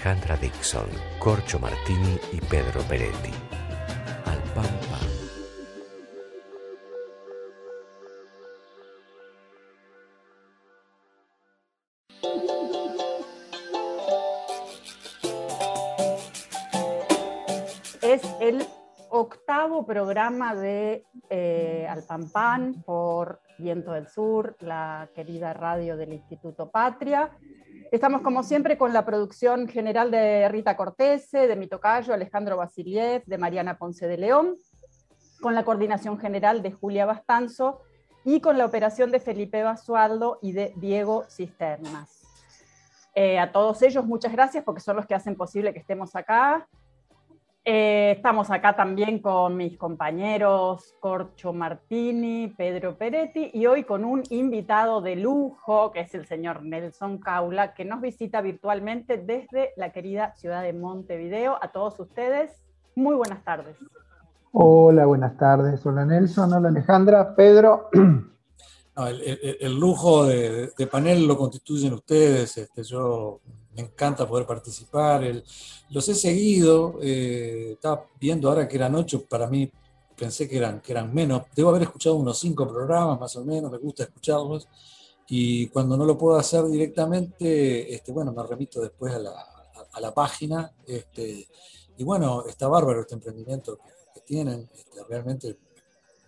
Alejandra Dixon, Corcho Martini y Pedro Peretti. Al pan. Es el octavo programa de eh, Alpampan por Viento del Sur, la querida radio del Instituto Patria. Estamos como siempre con la producción general de Rita Cortese, de mi tocayo Alejandro Basiliev, de Mariana Ponce de León, con la coordinación general de Julia Bastanzo y con la operación de Felipe Basualdo y de Diego Cisternas. Eh, a todos ellos muchas gracias porque son los que hacen posible que estemos acá. Eh, estamos acá también con mis compañeros Corcho Martini, Pedro Peretti y hoy con un invitado de lujo que es el señor Nelson Caula que nos visita virtualmente desde la querida ciudad de Montevideo. A todos ustedes, muy buenas tardes. Hola, buenas tardes. Hola Nelson, hola Alejandra, Pedro. No, el, el- el lujo de, de panel lo constituyen ustedes. Este, yo encanta poder participar. los he seguido. eh, estaba viendo ahora que eran ocho. Para mí pensé que eran, que eran menos. Debo haber escuchado unos cinco programas más o menos. Me gusta escucharlos. Y cuando no lo puedo hacer directamente, este, bueno, me remito después a la, a- la página. Este, y bueno, está bárbaro este emprendimiento que, tienen. Este, realmente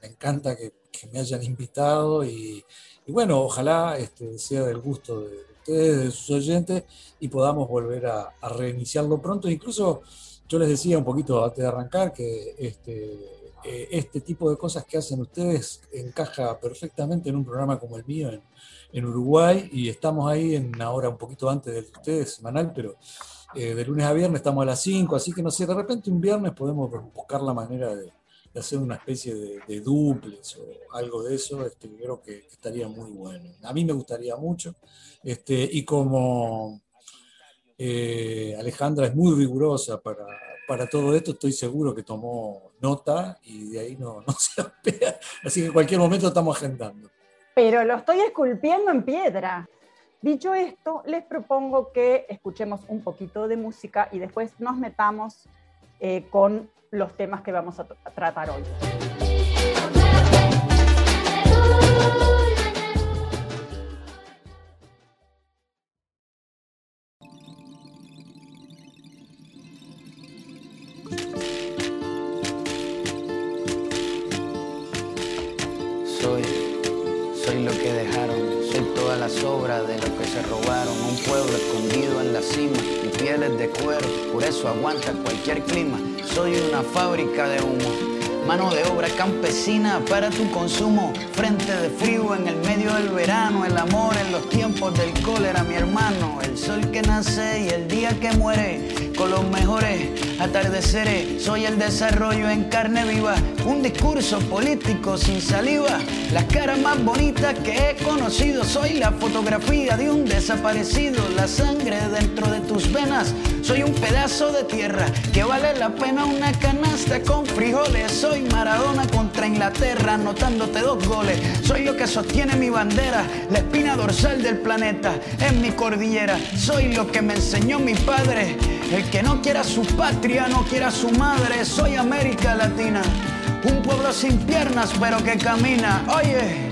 me encanta que, me hayan invitado y, bueno, ojalá sea del gusto de ustedes, de sus oyentes y podamos volver a, reiniciarlo pronto. Incluso yo les decía un poquito antes de arrancar que este, eh, este tipo de cosas que hacen ustedes encaja perfectamente en un programa como el mío en, en Uruguay y estamos ahí en una hora un poquito antes de ustedes, semanal, pero eh, de lunes a viernes estamos a las 5, así que no sé, de repente un viernes podemos buscar la manera de, de hacer una especie de, de duples o algo de eso, este, creo que estaría muy bueno. A mí me gustaría mucho. Este, y como eh, Alejandra es muy rigurosa para, para todo esto, estoy seguro que tomó nota y de ahí no, no se apea. Así que en cualquier momento estamos agendando. Pero lo estoy esculpiendo en piedra. Dicho esto, les propongo que escuchemos un poquito de música y después nos metamos eh, con los temas que vamos a, tratar hoy. Soy, soy lo que dejaron, soy toda la sobra de lo que se robaron. Un pueblo escondido en la cima, mi piel es de cuero, por eso aguanta cualquier clima. Soy una fábrica de humo, mano de obra campesina para tu consumo. Frente de frío en el medio del verano, el amor en los tiempos del cólera, mi hermano. El sol que nace y el día que muere, los mejores atardeceres. Soy el desarrollo en carne viva, un discurso político sin saliva. Las caras más bonitas que he conocido, soy la fotografía de un desaparecido, la sangre dentro de tus venas. Soy un pedazo de tierra que vale la pena una canasta con frijoles. Soy Maradona contra Inglaterra, anotándote dos goles. Soy lo que sostiene mi bandera, la espina dorsal del planeta en mi cordillera. Soy lo que me enseñó mi padre. El que no quiera su patria, no quiera su madre. Soy América Latina, un pueblo sin piernas pero que camina. Oye.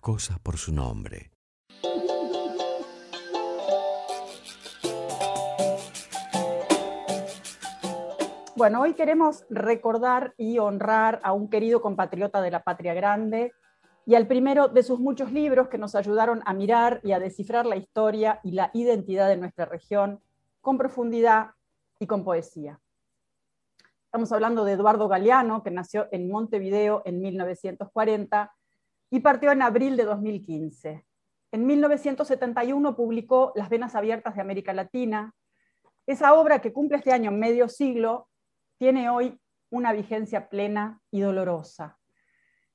cosas por su nombre. Bueno, hoy queremos recordar y honrar a un querido compatriota de la patria grande y al primero de sus muchos libros que nos ayudaron a mirar y a descifrar la historia y la identidad de nuestra región con profundidad y con poesía. Estamos hablando de Eduardo Galeano, que nació en Montevideo en 1940 y partió en abril de 2015. En 1971 publicó Las Venas Abiertas de América Latina. Esa obra que cumple este año medio siglo tiene hoy una vigencia plena y dolorosa.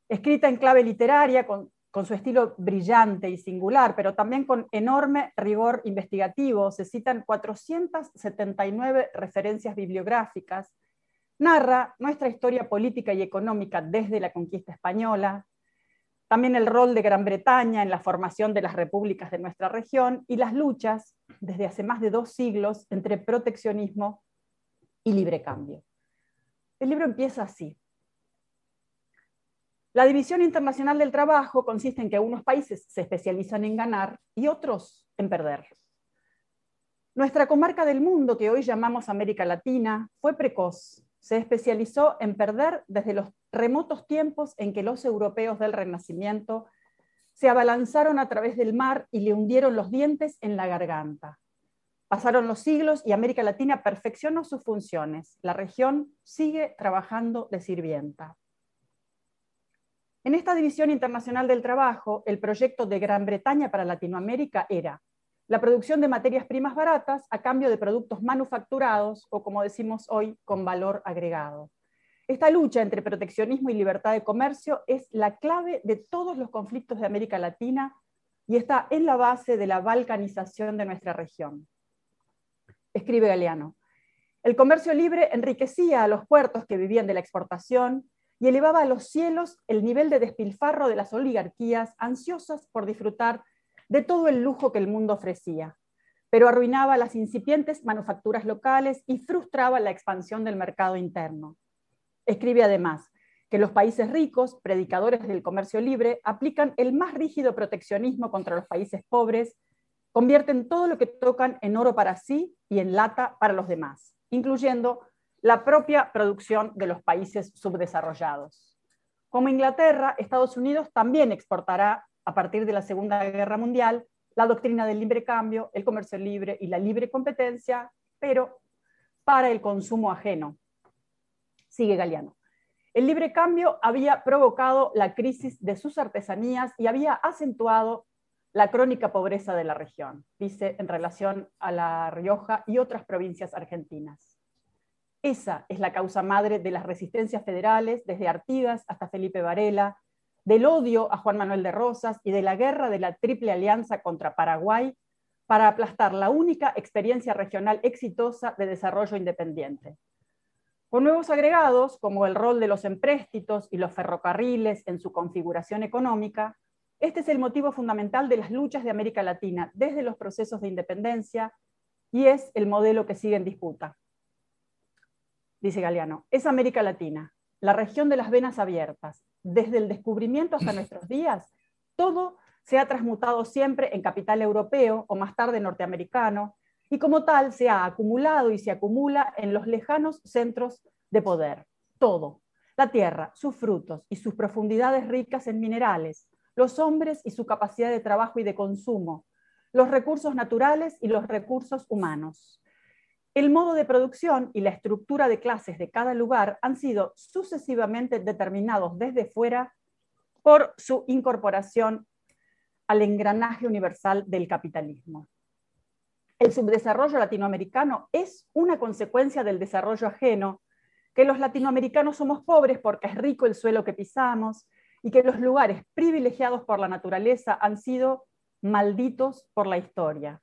Escrita en clave literaria, con, con, su estilo brillante y singular, pero también con enorme rigor investigativo, se citan 479 referencias bibliográficas, narra nuestra historia política y económica desde la conquista española, también el rol de Gran Bretaña en la formación de las repúblicas de nuestra región y las luchas desde hace más de dos siglos entre proteccionismo y libre cambio. El libro empieza así. La división internacional del trabajo consiste en que unos países se especializan en ganar y otros en perder. Nuestra comarca del mundo, que hoy llamamos América Latina, fue precoz. Se especializó en perder desde los remotos tiempos en que los europeos del Renacimiento se abalanzaron a través del mar y le hundieron los dientes en la garganta. Pasaron los siglos y América Latina perfeccionó sus funciones. La región sigue trabajando de sirvienta. En esta división internacional del trabajo, el proyecto de Gran Bretaña para Latinoamérica era la producción de materias primas baratas a cambio de productos manufacturados o, como decimos hoy, con valor agregado. Esta lucha entre proteccionismo y libertad de comercio es la clave de todos los conflictos de América Latina y está en la base de la balcanización de nuestra región. Escribe Galeano. El comercio libre enriquecía a los puertos que vivían de la exportación y elevaba a los cielos el nivel de despilfarro de las oligarquías ansiosas por disfrutar de todo el lujo que el mundo ofrecía, pero arruinaba las incipientes manufacturas locales y frustraba la expansión del mercado interno. Escribe además que los países ricos, predicadores del comercio libre, aplican el más rígido proteccionismo contra los países pobres, convierten todo lo que tocan en oro para sí y en lata para los demás, incluyendo la propia producción de los países subdesarrollados. Como Inglaterra, Estados Unidos también exportará a partir de la Segunda Guerra Mundial la doctrina del libre cambio, el comercio libre y la libre competencia, pero para el consumo ajeno. Sigue Galeano. El libre cambio había provocado la crisis de sus artesanías y había acentuado la crónica pobreza de la región, dice en relación a La Rioja y otras provincias argentinas. Esa es la causa madre de las resistencias federales, desde Artigas hasta Felipe Varela, del odio a Juan Manuel de Rosas y de la guerra de la Triple Alianza contra Paraguay para aplastar la única experiencia regional exitosa de desarrollo independiente. Con nuevos agregados, como el rol de los empréstitos y los ferrocarriles en su configuración económica, este es el motivo fundamental de las luchas de América Latina desde los procesos de independencia y es el modelo que sigue en disputa. Dice Galeano, es América Latina, la región de las venas abiertas, desde el descubrimiento hasta nuestros días, todo se ha transmutado siempre en capital europeo o más tarde norteamericano, y como tal se ha acumulado y se acumula en los lejanos centros de poder. Todo. La tierra, sus frutos y sus profundidades ricas en minerales, los hombres y su capacidad de trabajo y de consumo, los recursos naturales y los recursos humanos. El modo de producción y la estructura de clases de cada lugar han sido sucesivamente determinados desde fuera por su incorporación al engranaje universal del capitalismo. El subdesarrollo latinoamericano es una consecuencia del desarrollo ajeno, que los latinoamericanos somos pobres porque es rico el suelo que pisamos y que los lugares privilegiados por la naturaleza han sido malditos por la historia.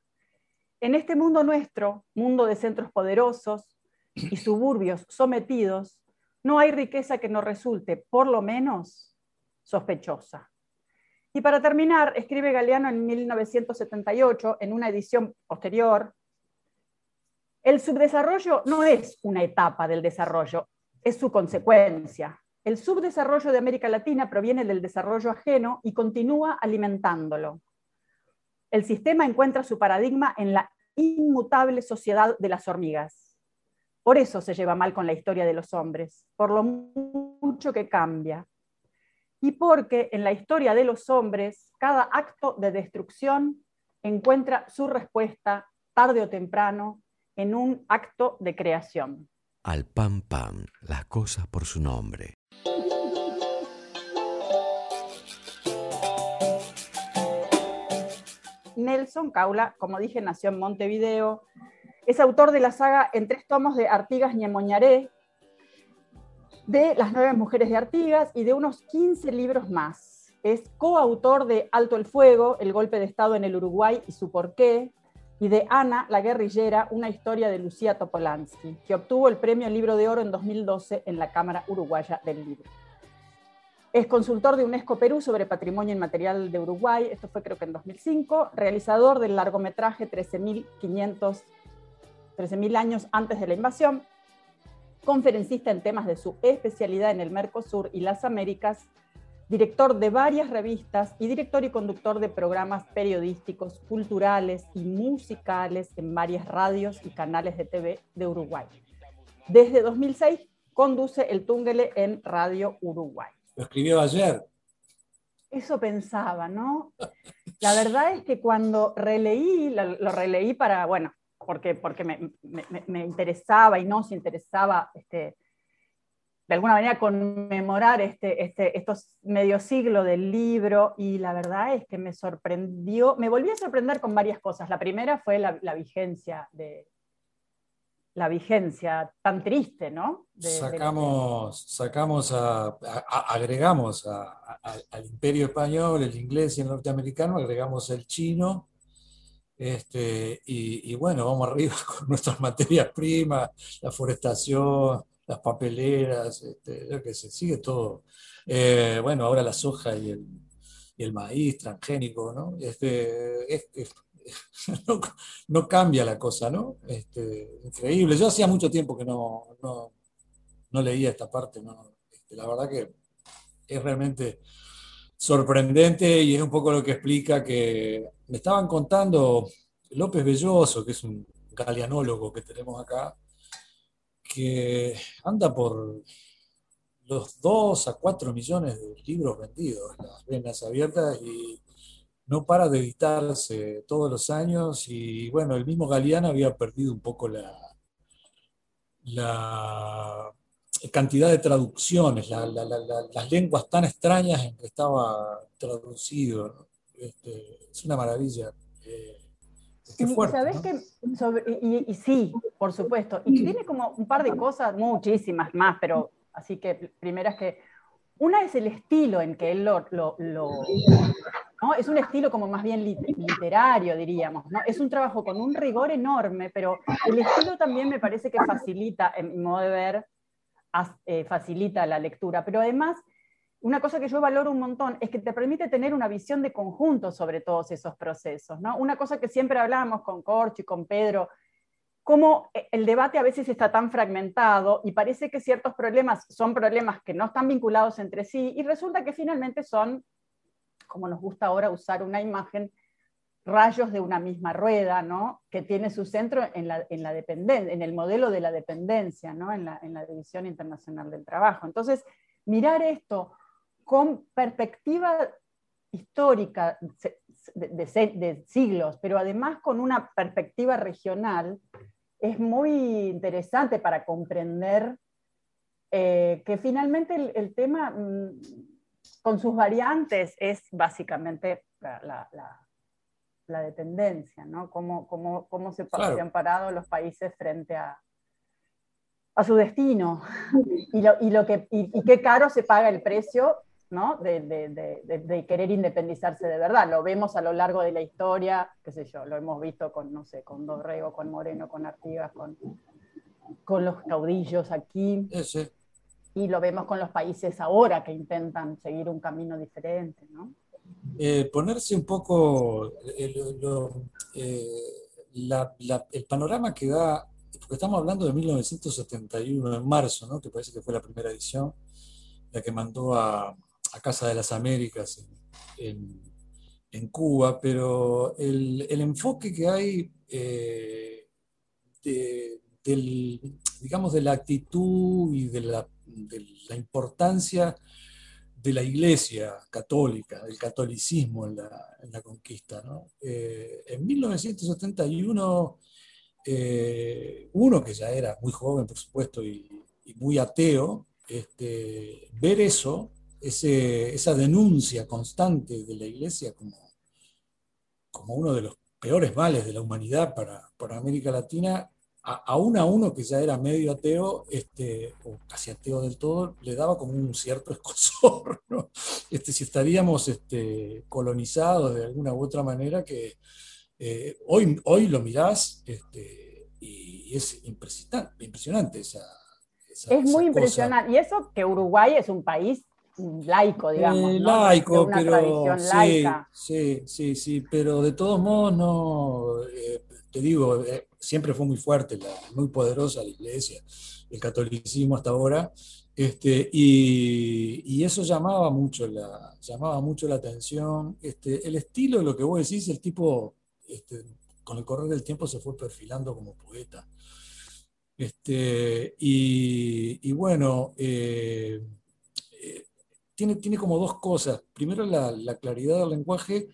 En este mundo nuestro, mundo de centros poderosos y suburbios sometidos, no hay riqueza que no resulte, por lo menos, sospechosa. Y para terminar, escribe Galeano en 1978, en una edición posterior, el subdesarrollo no es una etapa del desarrollo, es su consecuencia. El subdesarrollo de América Latina proviene del desarrollo ajeno y continúa alimentándolo el sistema encuentra su paradigma en la inmutable sociedad de las hormigas. Por eso se lleva mal con la historia de los hombres, por lo mucho que cambia. Y porque en la historia de los hombres, cada acto de destrucción encuentra su respuesta, tarde o temprano, en un acto de creación. Al pan pan, las cosas por su nombre. Nelson Caula, como dije, nació en Montevideo. Es autor de la saga en tres tomos de Artigas Ñemoñaré, de Las nueve mujeres de Artigas y de unos 15 libros más. Es coautor de Alto el Fuego, El golpe de Estado en el Uruguay y su porqué, y de Ana, la guerrillera, una historia de Lucía Topolansky, que obtuvo el premio Libro de Oro en 2012 en la Cámara Uruguaya del Libro. Es consultor de UNESCO Perú sobre patrimonio inmaterial de Uruguay, esto fue creo que en 2005, realizador del largometraje 13.500, 13.000 años antes de la invasión, conferencista en temas de su especialidad en el Mercosur y las Américas, director de varias revistas y director y conductor de programas periodísticos, culturales y musicales en varias radios y canales de TV de Uruguay. Desde 2006 conduce el Túngele en Radio Uruguay. Lo escribió ayer. Eso pensaba, ¿no? La verdad es que cuando releí, lo, releí para, bueno, porque, porque me, me- interesaba y nos interesaba este, de alguna manera conmemorar este, este, estos medio siglo del libro y la verdad es que me sorprendió, me volví a sorprender con varias cosas. La primera fue la vigencia de la vigencia tan triste, ¿no? Sacamos, sacamos a, agregamos al imperio español, el inglés y el norteamericano, agregamos el chino, este, y, bueno, vamos arriba con nuestras materias primas, la forestación, las papeleras, este, qué sé, sigue todo. Eh, bueno, ahora la soja y el, y el maíz transgénico, ¿no? Este, es- es- no, cambia la cosa, ¿no? Este, increíble. Yo hacía mucho tiempo que no, no, leía esta parte, ¿no? Este, la verdad que es realmente sorprendente y es un poco lo que explica que me estaban contando López Belloso, que es un galeanólogo que tenemos acá, que anda por los 2 a 4 millones de libros vendidos, las venas abiertas, y no para de editarse todos los años. Y bueno, el mismo Galeano había perdido un poco la, la cantidad de traducciones, la- la- la- la- las lenguas tan extrañas en que estaba traducido. ¿no? Este, es una maravilla. Eh, qué Y fuerte, que sobre- y, y sí, por supuesto. Y tiene como un par de cosas, muchísimas más, pero así que primera es que una es el estilo en que él lo, lo- lo- ¿no? es un estilo como más bien lit- literario, diríamos, ¿no? Es un trabajo con un rigor enorme, pero el estilo también me parece que facilita, en mi modo de ver, eh, facilita la lectura, pero además una cosa que yo valoro un montón es que te permite tener una visión de conjunto sobre todos esos procesos. ¿no? Una cosa que siempre hablábamos con Corcho y con Pedro, cómo eh, el debate a veces está tan fragmentado y parece que ciertos problemas son problemas que no están vinculados entre sí y resulta que finalmente son, como nos gusta ahora usar una imagen, rayos de una misma rueda, ¿no? que tiene su centro en, la, en, la en el modelo de la dependencia, ¿no? en, la, en la División Internacional del Trabajo. Entonces, mirar esto con perspectiva histórica de, siglos, pero además con una perspectiva regional, es muy interesante para comprender eh, que finalmente el, el tema, mm, con sus variantes, es básicamente la, la- dependencia, ¿no? Cómo, cómo- cómo se, pa- Claro. se han parado los países frente a, a su destino y, lo, y, lo que, y, y qué caro se paga el precio ¿no? de, de- de- de- de querer independizarse de verdad. Lo vemos a lo largo de la historia, qué sé yo, lo hemos visto con, no sé, con Dorrego, con Moreno, con Artigas, con, con los caudillos aquí, Ese. Y lo vemos con los países ahora que intentan seguir un camino diferente. ¿no? Eh, ponerse un poco eh, eh, el panorama que da, porque estamos hablando de 1971, en marzo, que parece que fue la primera edición, la que mandó a, a Casa de las Américas en, Cuba, pero el, el enfoque que hay de, del, digamos, de la actitud y de la, de la importancia de la Iglesia católica, del catolicismo en la, en la conquista. Eh, en 1971, eh, uno que ya era muy joven, por supuesto, y, muy ateo, este, ver eso, esa denuncia constante de la Iglesia como, como uno de los peores males de la humanidad para, para América Latina, aún a uno que ya era medio ateo, este, o casi ateo del todo, le daba como un cierto escosor, ¿no? Este, si estaríamos este, colonizados de alguna u otra manera, que eh, hoy, hoy lo mirás este, y es impresionante, impresionante esa, esa- Es esa muy cosa. impresionante. Y eso que Uruguay es un país laico, digamos. Eh, ¿no? laico, una pero tradición sí, laica. sí, sí, sí, pero de todos modos no, eh, te digo, eh, siempre fue muy fuerte, muy poderosa la iglesia, el catolicismo hasta ahora, este, y, y eso llamaba mucho la, llamaba mucho la atención. Este, el estilo de lo que vos decís, el tipo, este, con el correr del tiempo se fue perfilando como poeta. Este, y, y bueno, eh, eh, tiene, tiene como dos cosas. Primero la claridad del lenguaje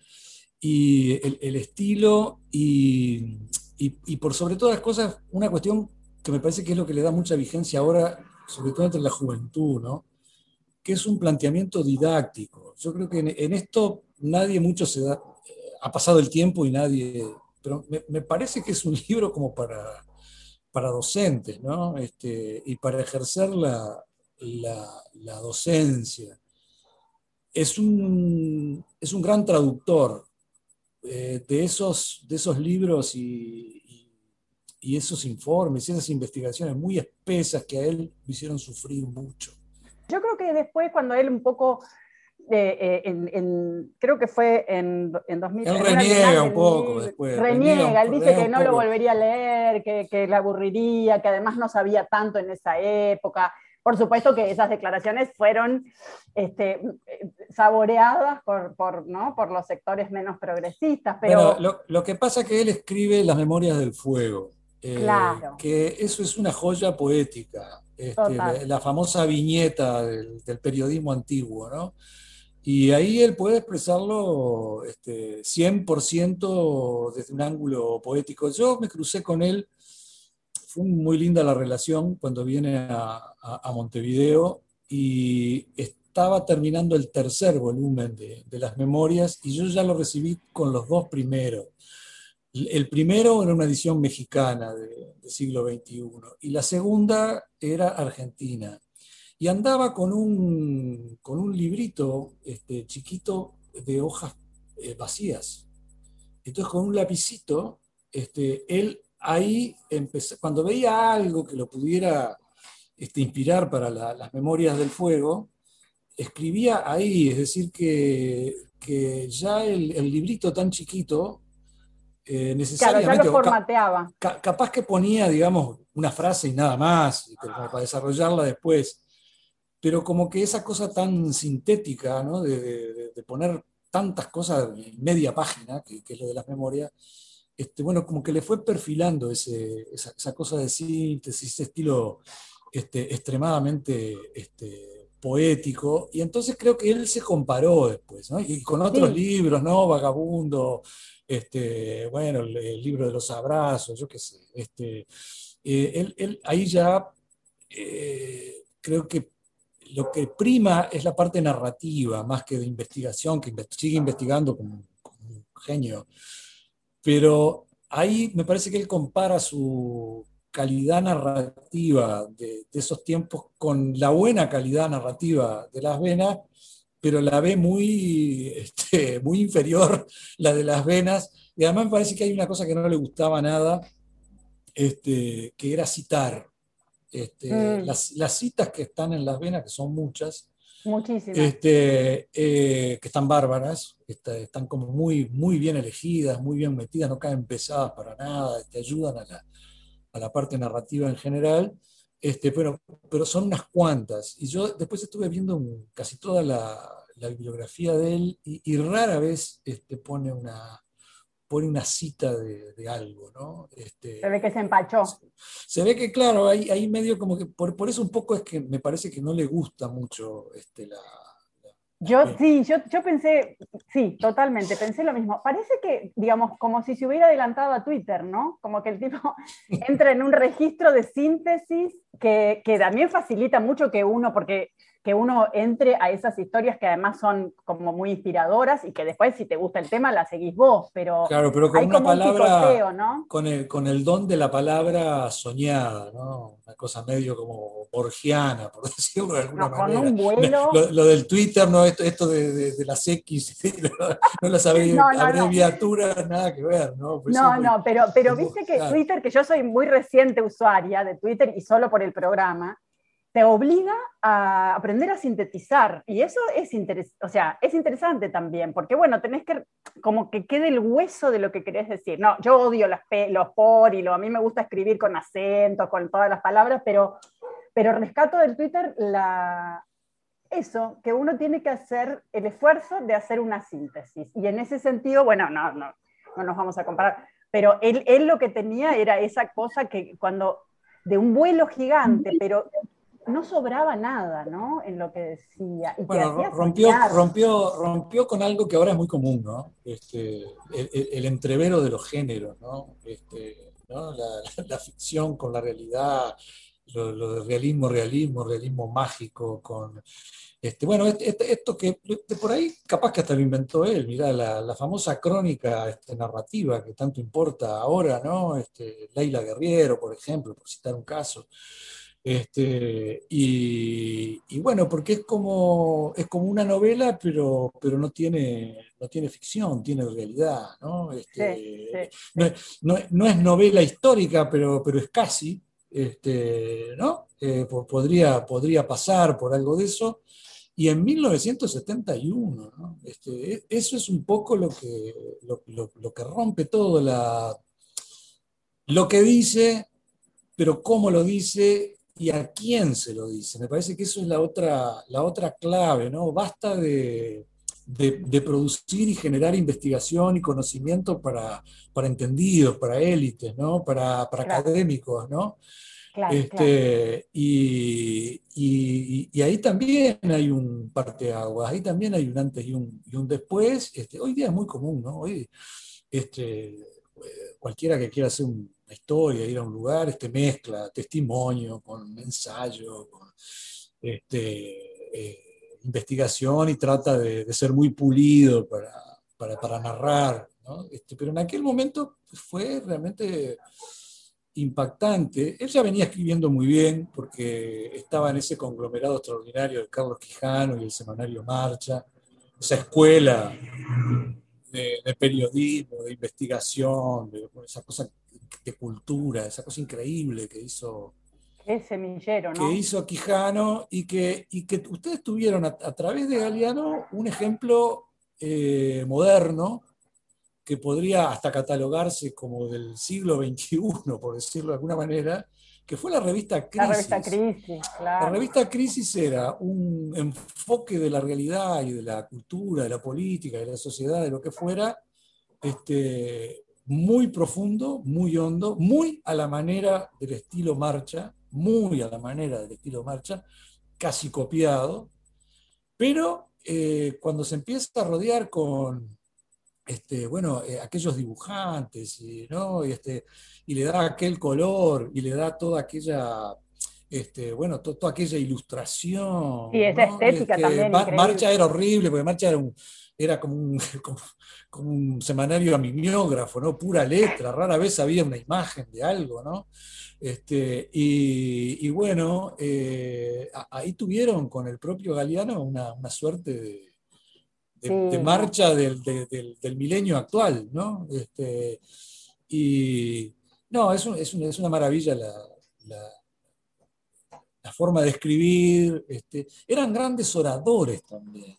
y el, estilo y, y- por sobre todas las cosas una cuestión que me parece que es lo que le da mucha vigencia ahora sobre todo entre la juventud, ¿no? que es un planteamiento didáctico. Yo creo que en, esto nadie mucho se da, ha pasado el tiempo y nadie, pero me, me parece que es un libro como para, para docentes, ¿no? Este, y para ejercer la, la, la docencia. Es un, es un gran traductor eh, de, esos, de esos libros y, y, y esos informes y esas investigaciones muy espesas que a él lo hicieron sufrir mucho. Yo creo que después, cuando él un poco, eh, eh, en, en- creo que fue en, en 2000. Él reniega un poco después, Reniega, él dice que no lo volvería a leer, que, que le aburriría, que además no sabía tanto en esa época. Por supuesto que esas declaraciones fueron este, saboreadas por, por, ¿no? por los sectores menos progresistas, pero Bueno, lo, lo que pasa es que él escribe Las Memorias del Fuego, eh, Claro. que eso es una joya poética, este, la, la famosa viñeta del, del periodismo antiguo, ¿no? Y ahí él puede expresarlo este, 100% desde un ángulo poético. Yo me crucé con él, fue muy linda la relación cuando viene a, a- Montevideo y estaba terminando el tercer volumen de, de las memorias y yo ya lo recibí con los dos primeros. El primero era una edición mexicana de- del siglo XXI y la segunda era argentina. Y andaba con un, con un librito este, chiquito de hojas eh, vacías. Entonces con un lapicito, este, él ahí empezó, cuando veía algo que lo pudiera este, inspirar para la- las memorias del fuego, escribía ahí, es decir, que, que ya el, el librito tan chiquito, eh, claro, ya necesariamente, lo formateaba. ca- capaz que ponía, digamos, una frase y nada más, para desarrollarla después, pero como que esa cosa tan sintética, ¿no? de, de- de poner tantas cosas en media página, que, que es lo de las memorias, este, bueno, como que le fue perfilando ese- esa, esa cosa de síntesis, ese estilo este, extremadamente este, poético, y entonces creo que él se comparó después, ¿no? Y con otros Sí. libros, ¿no? Vagabundo, este, bueno, el, el libro de los abrazos, yo qué sé, este, eh, él, él ahí ya eh, creo que lo que prima es la parte narrativa, más que de investigación, que sigue investigando como, como un genio, pero ahí me parece que él compara su calidad narrativa de, de esos tiempos con la buena calidad narrativa de las venas, pero la ve muy, este, muy inferior la de las venas, y además me parece que hay una cosa que no le gustaba nada, este, que era citar. Este, Mm. las, las citas que están en las venas, que son muchas, Muchísimo. este, eh, que están bárbaras, está- están como muy, muy bien elegidas, muy bien metidas, no caen pesadas para nada, te ayudan a la, a la parte narrativa en general, este, pero, pero son unas cuantas. Y yo después estuve viendo un- casi toda la, la bibliografía de él y, y rara vez este, pone, una, pone una cita de, de algo, ¿no? Este, Se ve que se empachó. se ve que, claro, ahí, ahí medio como que, por, por eso un poco es que me parece que no le gusta mucho este, la... Yo sí, yo, yo pensé, sí, totalmente, pensé lo mismo. Parece que, digamos, como si se hubiera adelantado a Twitter, ¿no? Como que el tipo entra en un registro de síntesis que, que también facilita mucho que uno, porque que uno entre a esas historias que además son como muy inspiradoras y que después, si te gusta el tema, la seguís vos, pero Claro, pero con hay una como un palabra, picoteo, ¿no? con el, con el don de la palabra soñada, ¿no? Una cosa medio como borgiana, por decirlo de alguna No, con manera. un vuelo. Lo, lo del Twitter, ¿no? Esto, esto de, de- de las X, no las abrevi- No, no, abreviaturas, nada que ver, ¿no? Pues No, muy- no, pero, pero viste que claro. Twitter, que yo soy muy reciente usuaria de Twitter y solo por el programa, te obliga a aprender a sintetizar. Y eso es, interes o sea, es interesante también, porque bueno, tenés que como que quede el hueso de lo que querés decir. No, yo odio las los por y lo, a mí me gusta escribir con acentos, con todas las palabras, pero, pero rescato del Twitter la, eso, que uno tiene que hacer el esfuerzo de hacer una síntesis. Y en ese sentido, bueno, no, no, no nos vamos a comparar, pero él, él lo que tenía era esa cosa que cuando, de un vuelo gigante, pero no sobraba nada, ¿no? En lo que decía. Y Bueno, rompió, rompió, rompió con algo que ahora es muy común, ¿no? Este, el, entrevero de los géneros, ¿no? Este, ¿no? La, la ficción con la realidad, lo, lo de realismo, realismo, realismo mágico, con este, bueno, este- este- esto que de por ahí capaz que hasta lo inventó él, mirá, la, la famosa crónica este, narrativa que tanto importa ahora, ¿no? Este, Leila Guerriero, por ejemplo, por citar un caso. Este, y, y bueno, porque es como, es como una novela, pero, pero no tiene, no tiene ficción, tiene realidad, ¿no? Este, Sí, sí. no, es- no no es novela histórica, pero, pero es casi, este, ¿no? Eh, po- podría, podría pasar por algo de eso. Y en 1971, ¿no? Este, e- eso es un poco lo que, lo que rompe todo, la, lo que dice, pero cómo lo dice y a quién se lo dice. Me parece que eso es la otra, la otra clave, ¿no? Basta de, de- de producir y generar investigación y conocimiento para, para entendidos, para élites, ¿no? Para, para Claro. académicos, ¿no? Claro, claro. Este, y, y- y ahí también hay un parteaguas, ahí también hay un antes y un, y un después. Este, hoy día es muy común, ¿no? Hoy, este, cualquiera que quiera hacer un- una historia, ir a un lugar, este, mezcla testimonio con ensayo, con este, eh, investigación y trata de, ser muy pulido para, para, para narrar, ¿no? Este, pero en aquel momento fue realmente impactante. Él ya venía escribiendo muy bien porque estaba en ese conglomerado extraordinario de Carlos Quijano y el semanario Marcha, esa escuela de, de periodismo, de investigación, de esa cosa de cultura, esa cosa increíble que hizo, Es semillero, ¿no? que hizo Quijano y que, y que ustedes tuvieron a, a través de Galeano un ejemplo eh, moderno que podría hasta catalogarse como del siglo XXI, por decirlo de alguna manera, que fue la revista Crisis. La revista Crisis, claro. La revista Crisis era un enfoque de la realidad y de la cultura, de la política, de la sociedad, de lo que fuera, este, muy profundo, muy hondo, muy a la manera del estilo marcha, muy a la manera del estilo marcha, casi copiado, pero eh, cuando se empieza a rodear con este, bueno, eh, aquellos dibujantes, y, ¿no? y, este, y le da aquel color, y le da toda aquella, este, bueno, to- toda aquella ilustración. Sí, esa ¿no? estética Este, también, Mar- increíble. Marcha era horrible, porque Marcha era, un, era como, un, como, como un semanario a mimeógrafo, ¿no? Pura letra, rara vez había una imagen de algo, ¿no? Este, y, y bueno, eh, ahí tuvieron con el propio Galeano una, una suerte de, de, Sí, de no. marcha del, de- del- del milenio actual, ¿no? Este, y no, es, un- es, un- es una maravilla la, la- la forma de escribir. Este, eran grandes oradores también.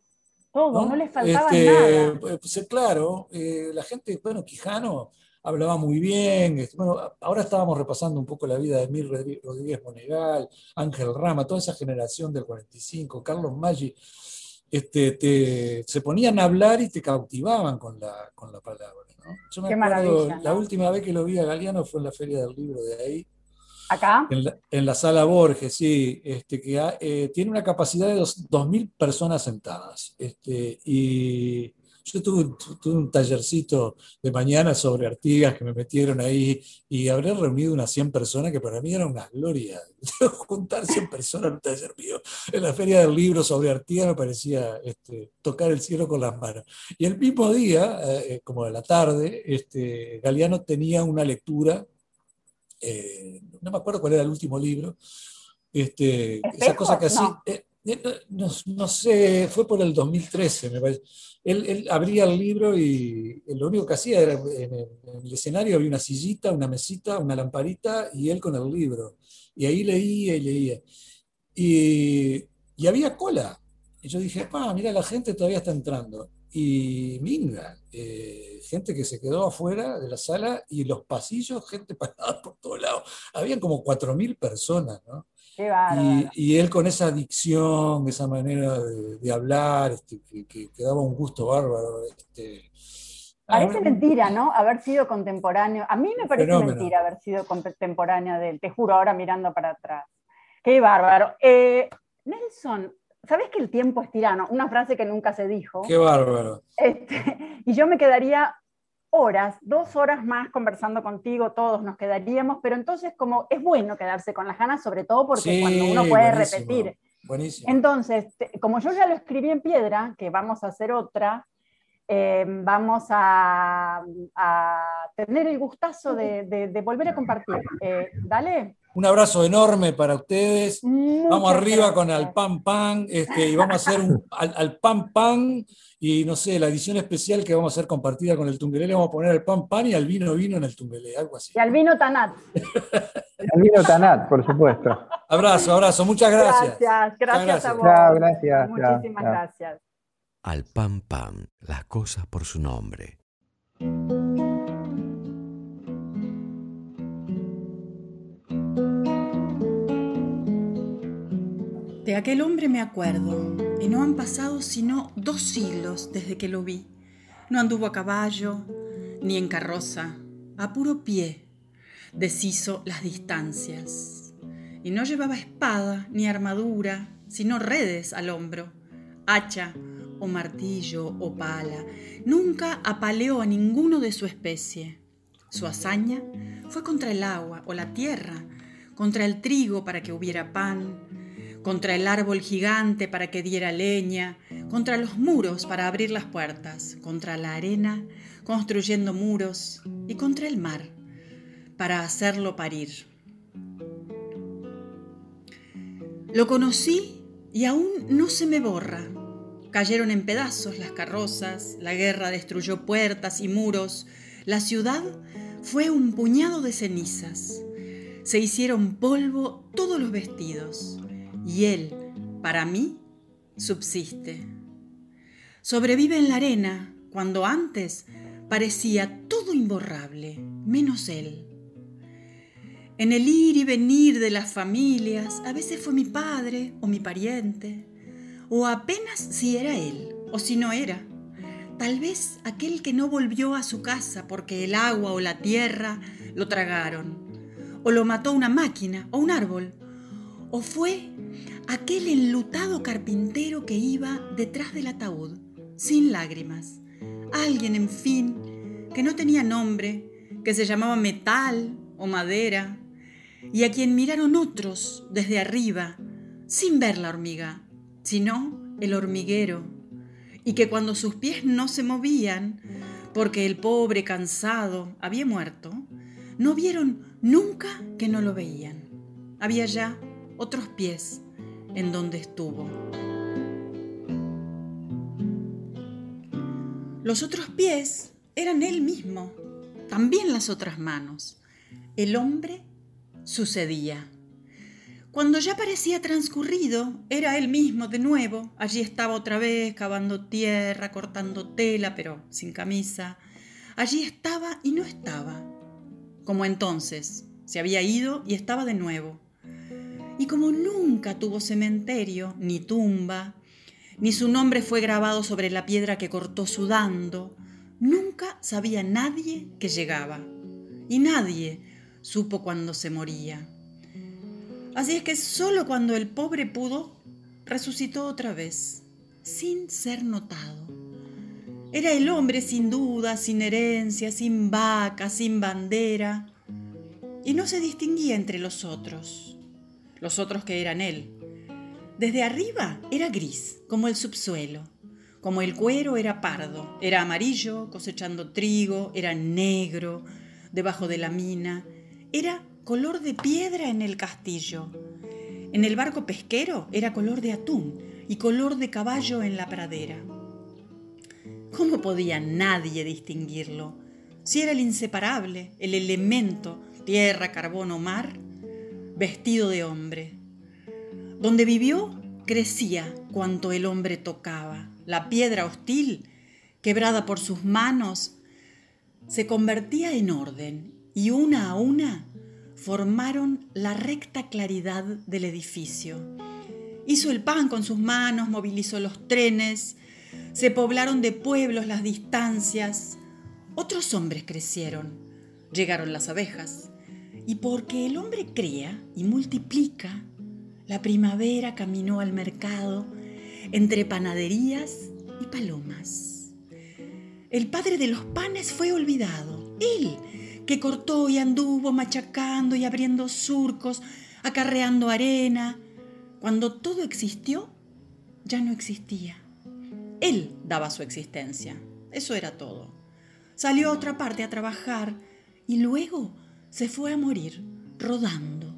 Todo, ¿no? no, les faltaba Este, nada. pues, claro, eh, la gente, bueno, Quijano hablaba muy bien. este, bueno, ahora estábamos repasando un poco la vida de Emil Rodríguez Monegal, Ángel Rama, toda esa generación del 45, Carlos Maggi, este, te- se ponían a hablar y te cautivaban con la, con la palabra. ¿no? Yo me Qué acuerdo, maravilla, la última vez que lo vi a Galeano fue en la Feria del Libro de ahí, Acá, en la, en la sala Borges, sí, este, que ha- eh, tiene una capacidad de dos- 2.000 personas sentadas. Este, y yo tuve, tuve un tallercito de mañana sobre Artigas que me metieron ahí y habré reunido unas 100 personas que para mí era una gloria. Juntar 100 personas en un taller mío en la Feria del Libro sobre Artigas me parecía este, tocar el cielo con las manos. Y el mismo día, eh, eh, como de la tarde, este, Galeano tenía una lectura eh, no me acuerdo cuál era el último libro, este, esa cosa que así, No. eh, eh, no, no sé, fue por el 2013, me parece. Él, él abría el libro y lo único que hacía era, en el, en el escenario había una sillita, una mesita, una lamparita y él con el libro. Y ahí leía y leía. Y, y había cola. Y yo dije, pa, mira, la gente todavía está entrando. Y minga, eh, gente que se quedó afuera de la sala y los pasillos, gente parada por todos lados. Habían como 4.000 personas, ¿no? qué bárbaro. Y, y él con esa dicción, esa manera de, de hablar, este, que, que- que daba un gusto bárbaro. Este, Parece mentira, ¿no? Haber sido contemporáneo. A mí me parece Fenómeno. mentira haber sido contemporáneo de él, te juro, ahora mirando para atrás. Qué bárbaro. Eh, Nelson, ¿sabes que el tiempo es tirano? Una frase que nunca se dijo. Qué bárbaro. Este, y yo me quedaría horas, dos horas más conversando contigo, todos nos quedaríamos, pero entonces como es bueno quedarse con las ganas, sobre todo porque Sí, cuando uno puede buenísimo, repetir. Buenísimo. Entonces, te- como yo ya lo escribí en piedra, que vamos a hacer otra, eh, vamos a, a tener el gustazo de, de- de volver a compartir. Eh, dale. Un abrazo enorme para ustedes. Vamos arriba con. Al Pan Pan este, y vamos a hacer un al, al Pan Pan y no sé, la edición especial que vamos a hacer compartida con el Tumbelé, vamos a poner al Pan Pan y al vino vino en el Tumbelé, algo así. Y al vino Tanat. El vino Tanat, por supuesto. Abrazo, abrazo, muchas gracias. Gracias, gracias, gracias. a vos. Chao, gracias, chao, Muchísimas chao. gracias. Al pan pan, las cosas por su nombre. De aquel hombre me acuerdo, y no han pasado sino dos siglos desde que lo vi. No anduvo a caballo, ni en carroza, a puro pie, deshizo las distancias. Y no llevaba espada ni armadura, sino redes al hombro, hacha o martillo o pala. Nunca apaleó a ninguno de su especie. Su hazaña fue contra el agua o la tierra, contra el trigo para que hubiera pan, contra el árbol gigante para que diera leña, contra los muros para abrir las puertas, contra la arena construyendo muros y contra el mar para hacerlo parir. Lo conocí y aún no se me borra. Cayeron en pedazos las carrozas, la guerra destruyó puertas y muros, la ciudad fue un puñado de cenizas. Se hicieron polvo todos los vestidos y él, para mí, subsiste. Sobrevive en la arena cuando antes parecía todo imborrable, menos él. En el ir y venir de las familias, a veces fue mi padre o mi pariente, o apenas si era él o si no era. Tal vez aquel que no volvió a su casa porque el agua o la tierra lo tragaron, o lo mató una máquina o un árbol, o fue aquel enlutado carpintero que iba detrás del ataúd, sin lágrimas. Alguien, en fin, que no tenía nombre, que se llamaba metal o madera, y a quien miraron otros desde arriba, sin ver la hormiga, sino el hormiguero, y que cuando sus pies no se movían, porque el pobre cansado había muerto, no vieron nunca que no lo veían. Había ya otros pies en donde estuvo. Los otros pies eran él mismo, también las otras manos. El hombre sucedía. Cuando ya parecía transcurrido, era él mismo de nuevo. Allí estaba otra vez cavando tierra, cortando tela, pero sin camisa. Allí estaba y no estaba. Como entonces, se había ido y estaba de nuevo. Y como nunca tuvo cementerio, ni tumba, ni su nombre fue grabado sobre la piedra que cortó sudando, nunca sabía nadie que llegaba. Y nadie supo cuando se moría. Así es que solo cuando el pobre pudo, resucitó otra vez, sin ser notado. Era el hombre sin duda, sin herencia, sin vaca, sin bandera, y no se distinguía entre los otros, los otros que eran él. Desde arriba era gris, como el subsuelo, como el cuero era pardo, era amarillo, cosechando trigo, era negro, debajo de la mina, era color de piedra en el castillo. En el barco pesquero era color de atún y color de caballo en la pradera. ¿Cómo podía nadie distinguirlo? Si era el inseparable, el elemento, tierra, carbón o mar, vestido de hombre. Donde vivió, crecía cuanto el hombre tocaba. La piedra hostil, quebrada por sus manos, se convertía en orden y una a una formaron la recta claridad del edificio. Hizo el pan con sus manos, movilizó los trenes, se poblaron de pueblos las distancias. Otros hombres crecieron, llegaron las abejas. Y porque el hombre cría y multiplica, la primavera caminó al mercado entre panaderías y palomas. El padre de los panes fue olvidado. Él, que cortó y anduvo machacando y abriendo surcos, acarreando arena. Cuando todo existió, ya no existía. Él daba su existencia. Eso era todo. Salió a otra parte a trabajar y luego se fue a morir rodando,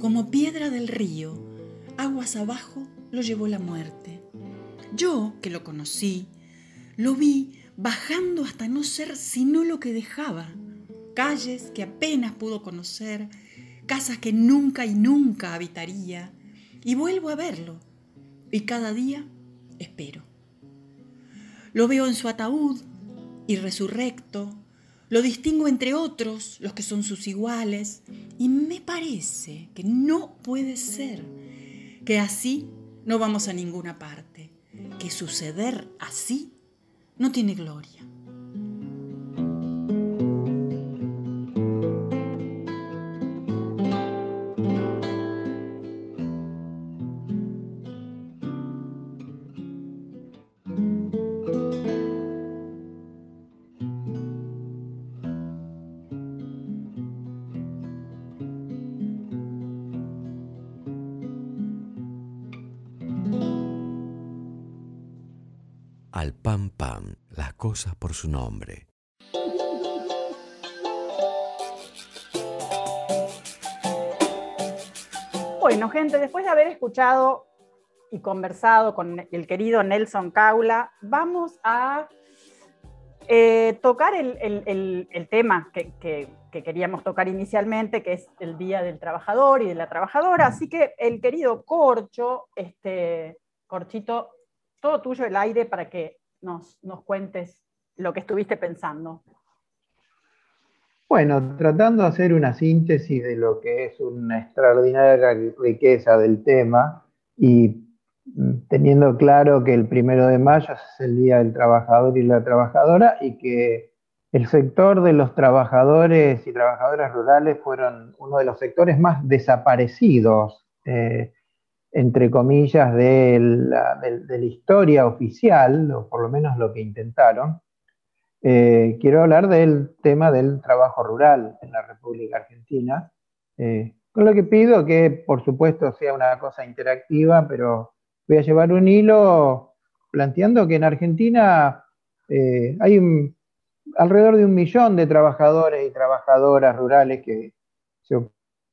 como piedra del río. Aguas abajo lo llevó la muerte. Yo, que lo conocí, lo vi bajando hasta no ser sino lo que dejaba. Calles que apenas pudo conocer, casas que nunca y nunca habitaría. Y vuelvo a verlo. Y cada día espero. Lo veo en su ataúd y resurrecto. Lo distingo entre otros, los que son sus iguales. Y me parece que no puede ser que así no vamos a ninguna parte. Que suceder así no tiene gloria. Su nombre. Bueno, gente, después de haber escuchado y conversado con el querido Nelson Caula, vamos a eh, tocar el, tema que, que- que queríamos tocar inicialmente, que es el Día del Trabajador y de la Trabajadora. Así que el querido Corcho, este, Corchito, todo tuyo el aire para que nos cuentes lo que estuviste pensando. Bueno, tratando de hacer una síntesis de lo que es una extraordinaria riqueza del tema y mm, teniendo claro que el primero de mayo es el Día del Trabajador y la Trabajadora y que el sector de los trabajadores y trabajadoras rurales fueron uno de los sectores más desaparecidos, eh, entre comillas, de la, de- de la historia oficial, o por lo menos lo que intentaron. Eh, quiero hablar del tema del trabajo rural en la República Argentina, eh, con lo que pido que, por supuesto, sea una cosa interactiva, pero voy a llevar un hilo planteando que en Argentina eh, hay alrededor de un millón de trabajadores y trabajadoras rurales que se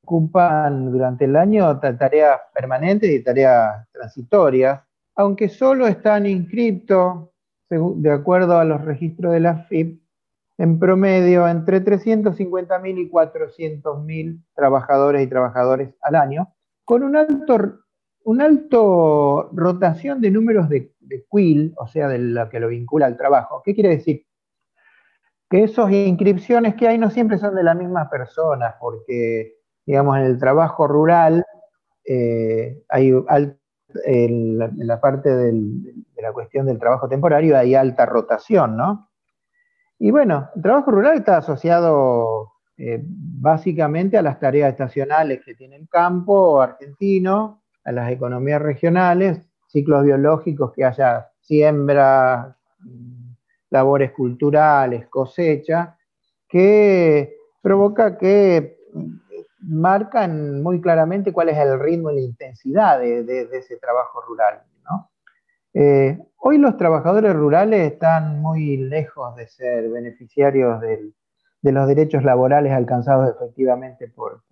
ocupan durante el año tareas permanentes y tareas transitorias, aunque solo están inscritos de acuerdo a los registros de la FIP, en promedio entre 350.000 y 400.000 trabajadores y trabajadores al año, con un alto, un alto rotación de números de, de quill, o sea, de lo que lo vincula al trabajo. ¿Qué quiere decir? Que esas inscripciones que hay no siempre son de la misma persona, porque, digamos, en el trabajo rural eh, hay en la parte del- la cuestión del trabajo temporario hay alta rotación, ¿no? Y bueno, el trabajo rural está asociado eh, básicamente a las tareas estacionales que tiene el campo argentino, a las economías regionales, ciclos biológicos que haya siembra, mm, labores culturales, cosecha, que provoca que mm, marcan muy claramente cuál es el ritmo y la intensidad de ese trabajo rural. Eh, hoy los trabajadores rurales están muy lejos de ser beneficiarios de los derechos laborales alcanzados efectivamente por,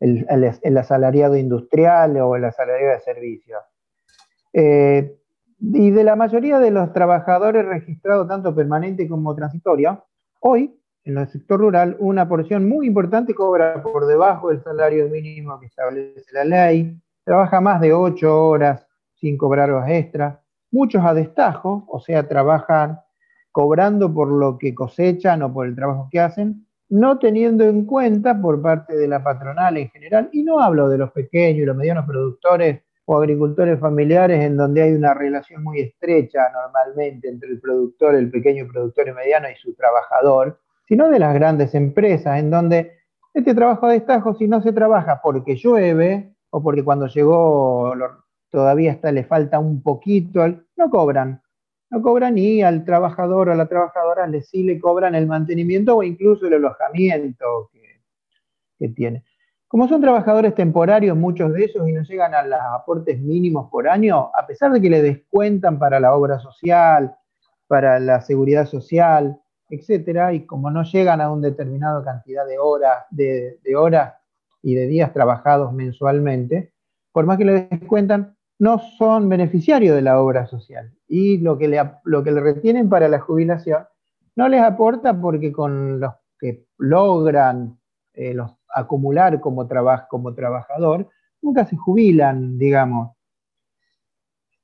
el, el- asalariado industrial o el asalariado de servicios. Eh, y de la mayoría de los trabajadores registrados, tanto permanente como transitorio, hoy en el sector rural una porción muy importante cobra por debajo del salario mínimo que establece la ley, trabaja más de ocho horas sin cobrar horas extras, muchos a destajo, o sea, trabajan cobrando por lo que cosechan o por el trabajo que hacen, no teniendo en cuenta por parte de la patronal en general, y no hablo de los pequeños y los medianos productores o agricultores familiares en donde hay una relación muy estrecha normalmente entre el productor, el pequeño productor y mediano y su trabajador, sino de las grandes empresas en donde este trabajo a destajo, si no se trabaja porque llueve o porque cuando llegó todavía está, le falta un poquito, no cobran. no cobran y al trabajador o a la trabajadora le, sí le cobran el mantenimiento o incluso el alojamiento que, que tiene. Como son trabajadores temporarios, muchos de ellos, y no llegan a los aportes mínimos por año, a pesar de que le descuentan para la obra social, para la seguridad social, etcétera, y como no llegan a una determinada cantidad de horas, de, de horas y de días trabajados mensualmente, por más que le descuentan, no son beneficiarios de la obra social. Y lo que le, lo que le retienen para la jubilación no les aporta porque con los que logran eh, los acumular como, como trabajador, nunca se jubilan, digamos.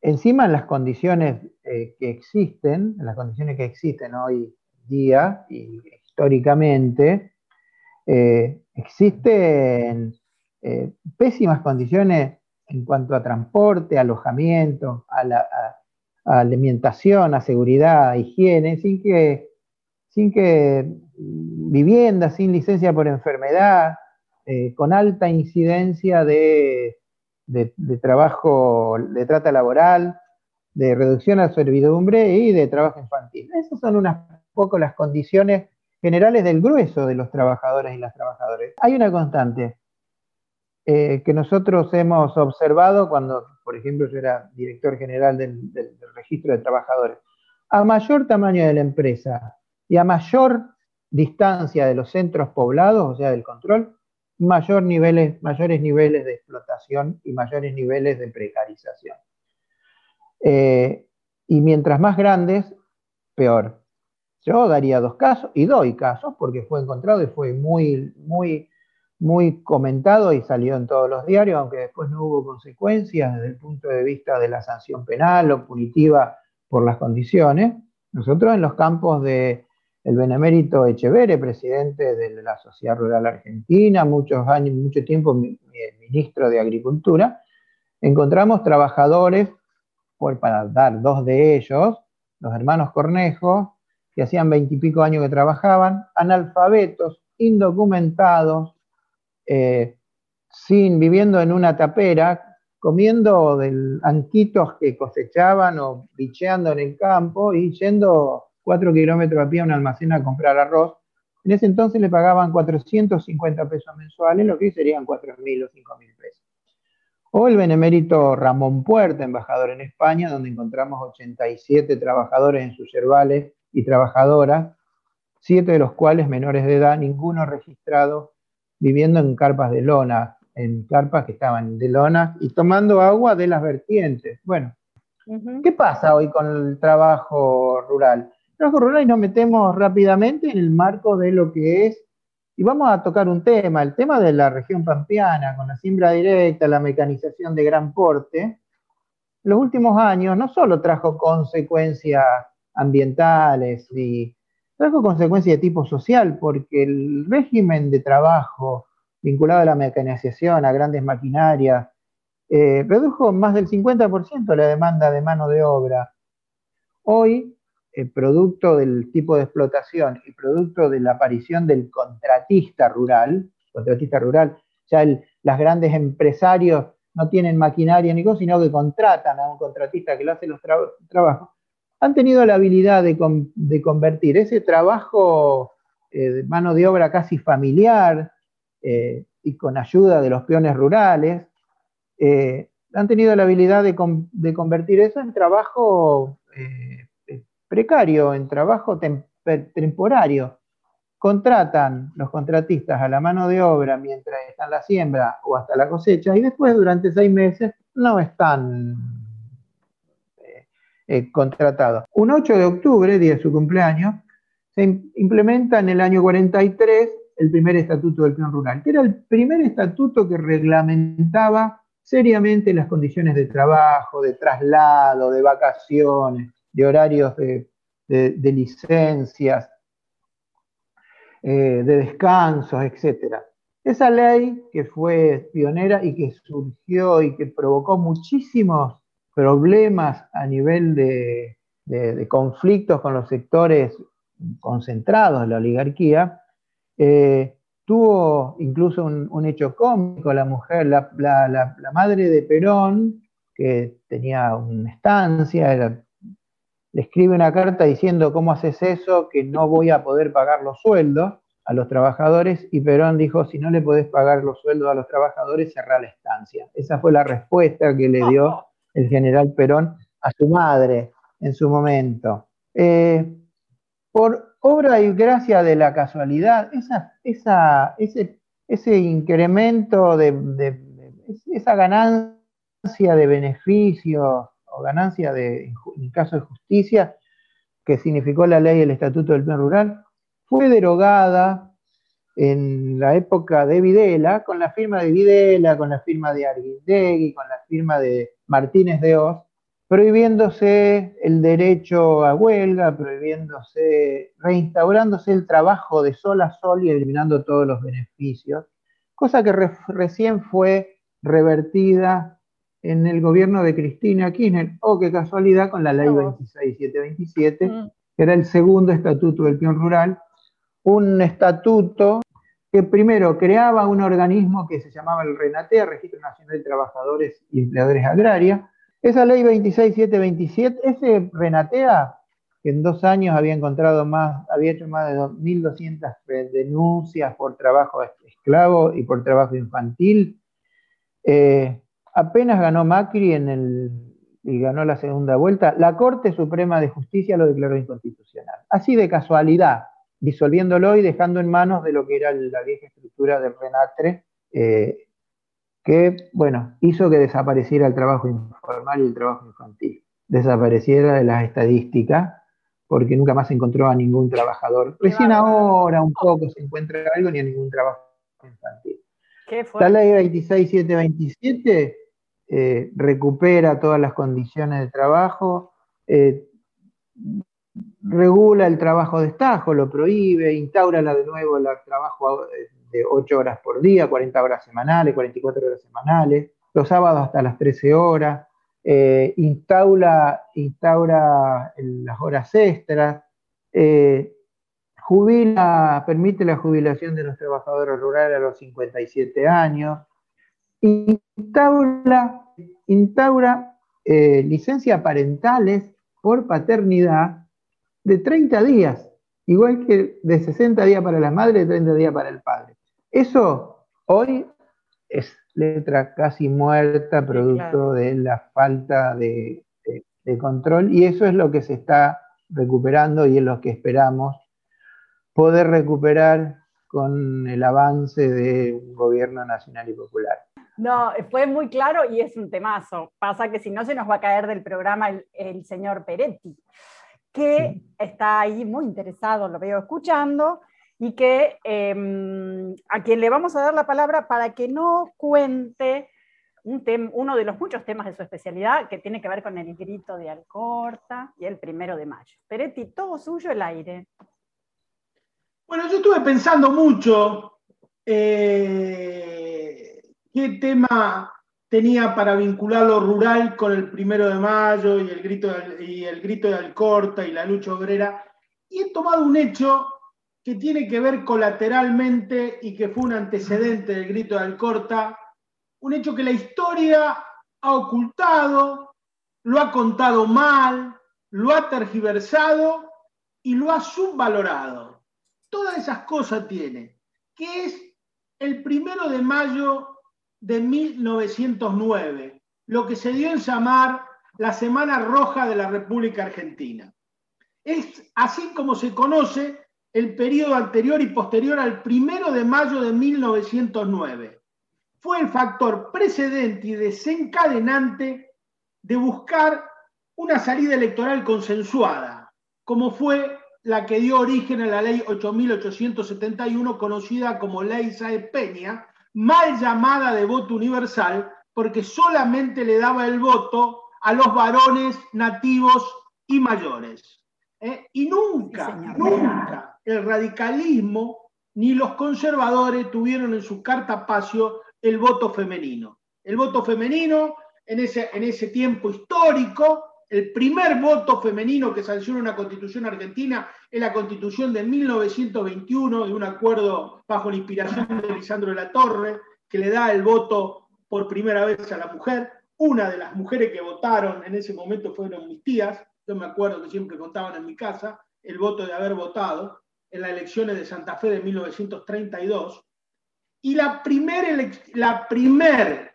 Encima en las condiciones eh, que existen, en las condiciones que existen hoy día y históricamente, eh, existen pésimas condiciones en cuanto a transporte, alojamiento, alimentación, seguridad, higiene, sin que, sin que mm, vivienda, sin licencia por enfermedad, eh, con alta incidencia de, de- de trabajo, de trata laboral, de reducción a servidumbre y de trabajo infantil. Esas son unas poco las condiciones generales del grueso de los trabajadores y las trabajadoras. Hay una constante eh, que nosotros hemos observado cuando, por ejemplo, yo era director general del, registro de trabajadores. A mayor tamaño de la empresa y a mayor distancia de los centros poblados, o sea, del control, mayor niveles, mayores niveles de explotación y mayores niveles de precarización. Eh, y mientras más grandes, peor. Yo daría dos casos, y doy casos, porque fue encontrado y fue muy, muy, muy comentado y salió en todos los diarios, aunque después no hubo consecuencias desde el punto de vista de la sanción penal o punitiva por las condiciones. Nosotros en los campos de el benemérito Echeverre, presidente de la Sociedad Rural Argentina, muchos años, mucho tiempo mi- mi- ministro de Agricultura, encontramos trabajadores, por, para dar dos de ellos, los hermanos Cornejo, que hacían veintipico años que trabajaban, analfabetos, indocumentados, eh, sin, viviendo en una tapera, comiendo del anquitos que cosechaban o bicheando en el campo y yendo cuatro kilómetros a pie a un almacén a comprar arroz. En ese entonces le pagaban 450 pesos mensuales, lo que hoy serían 4.000 o 5.000 pesos. O el benemérito Ramón Puerta, embajador en España, donde encontramos 87 trabajadores en sus yerbales y trabajadoras, siete de los cuales menores de edad, ninguno registrado, viviendo en carpas de lona, en carpas que estaban de lona y tomando agua de las vertientes. Bueno. ¿qué pasa hoy con el trabajo rural? El trabajo rural y nos metemos rápidamente en el marco de lo que es, y vamos a tocar un tema, el tema de la región pampeana, con la siembra directa, la mecanización de gran porte. En los últimos años no solo trajo consecuencias ambientales y trajo consecuencias de tipo social, porque el régimen de trabajo vinculado a la mecanización, a grandes maquinarias, eh, redujo más del 50% la demanda de mano de obra. Hoy, eh, producto del tipo de explotación y producto de la aparición del contratista rural, contratista rural, ya el- las grandes empresarios no tienen maquinaria ni cosa, sino que contratan a un contratista que le hace los tra- trabajos, han tenido la habilidad de, con- de convertir ese trabajo eh, de mano de obra casi familiar eh, y con ayuda de los peones rurales, eh, han tenido la habilidad de, con- de convertir eso en trabajo precario, en trabajo temporario. Contratan los contratistas a la mano de obra mientras está en la siembra o hasta la cosecha y después durante seis meses no están eh. Un 8 de octubre, día de su cumpleaños, se im- implementa en el año 43 el primer estatuto del peón rural, que era el primer estatuto que reglamentaba seriamente las condiciones de trabajo, de traslado, de vacaciones, de horarios de licencias, eh, de descansos, etc. Esa ley que fue pionera y que surgió y que provocó muchísimos problemas a nivel de, conflictos con los sectores concentrados de la oligarquía, eh, tuvo incluso un, hecho cómico, la mujer, la, madre de Perón, que tenía una estancia, le escribe una carta diciendo, ¿cómo haces eso? Que no voy a poder pagar los sueldos a los trabajadores y Perón dijo, si no le podés pagar los sueldos a los trabajadores, cerrá la estancia. Esa fue la respuesta que le dio el general Perón a su madre en su momento. Eh, por obra y gracia de la casualidad, esa, esa, ese, ese incremento de, esa ganancia de beneficios o ganancia de, en caso de justicia, que significó la ley y el estatuto del plan rural, fue derogada en la época de Videla, con la firma de Videla, con la firma de Arguindegui, con la firma de Martínez de Oz, prohibiéndose el derecho a huelga, prohibiéndose, reinstaurándose el trabajo de sol a sol y eliminando todos los beneficios, cosa que re recién fue revertida en el gobierno de Cristina Kirchner, o oh, qué casualidad, con la ley 26727, mm. que era el segundo estatuto del peón rural, un estatuto que primero creaba un organismo que se llamaba el RENATEA, Registro Nacional de Trabajadores y Empleadores Agrarias. Esa ley 26727, ese RENATEA, que en dos años había encontrado más, había hecho más de 1.200 denuncias por trabajo esclavo y por trabajo infantil, eh, apenas ganó Macri en el, y ganó la segunda vuelta, la Corte Suprema de Justicia lo declaró inconstitucional. Así de casualidad, disolviéndolo y dejando en manos de lo que era la vieja estructura del Renatre, eh, que, bueno, hizo que desapareciera el trabajo informal y el trabajo infantil, desapareciera de las estadísticas, porque nunca más se encontró a ningún trabajador. Recién ahora un poco se encuentra algo ni a ningún trabajo infantil. La ley 26727 eh, recupera todas las condiciones de trabajo, eh, regula el trabajo de estajo, lo prohíbe, instaura de nuevo el trabajo de 8 horas por día, 40 horas semanales, 44 horas semanales, los sábados hasta las 13 horas, eh, instaura, instaura las horas extras, eh, jubila, permite la jubilación de los trabajadores rurales a los 57 años, instaura, instaura eh, licencias parentales por paternidad de 30 días, igual que de 60 días para la madre y 30 días para el padre. Eso hoy es letra casi muerta, producto claro. de la falta de, de, de, control, y eso es lo que se está recuperando y es lo que esperamos poder recuperar con el avance de un gobierno nacional y popular. No, fue muy claro y es un temazo. Pasa que si no se nos va a caer del programa el, el señor Peretti que está ahí muy interesado, lo veo escuchando, y que eh, a quien le vamos a dar la palabra para que no cuente un uno de los muchos temas de su especialidad que tiene que ver con el grito de Alcorta y el primero de mayo. Peretti, todo suyo el aire. Bueno, yo estuve pensando mucho eh, qué tema tenía para vincular lo rural con el primero de mayo y el grito de, y el grito de Alcorta y la lucha obrera, y he tomado un hecho que tiene que ver colateralmente y que fue un antecedente del grito de Alcorta, un hecho que la historia ha ocultado, lo ha contado mal, lo ha tergiversado y lo ha subvalorado. Todas esas cosas tiene, que es el primero de mayo de 1909, lo que se dio en llamar la Semana Roja de la República Argentina. Es así como se conoce el periodo anterior y posterior al primero de mayo de 1909. Fue el factor precedente y desencadenante de buscar una salida electoral consensuada, como fue la que dio origen a la ley 8871, conocida como Ley Saez Peña, mal llamada de voto universal, porque solamente le daba el voto a los varones nativos y mayores. ¿Eh? Y nunca, sí, nunca el radicalismo ni los conservadores tuvieron en su carta pacio el voto femenino. El voto femenino en ese, en ese tiempo histórico, el primer voto femenino que sanciona una constitución argentina es la constitución de 1921, de un acuerdo bajo la inspiración de Lisandro de la Torre, que le da el voto por primera vez a la mujer. Una de las mujeres que votaron en ese momento fueron mis tías, yo me acuerdo que siempre contaban en mi casa el voto de haber votado en las elecciones de Santa Fe de 1932, y la primera primer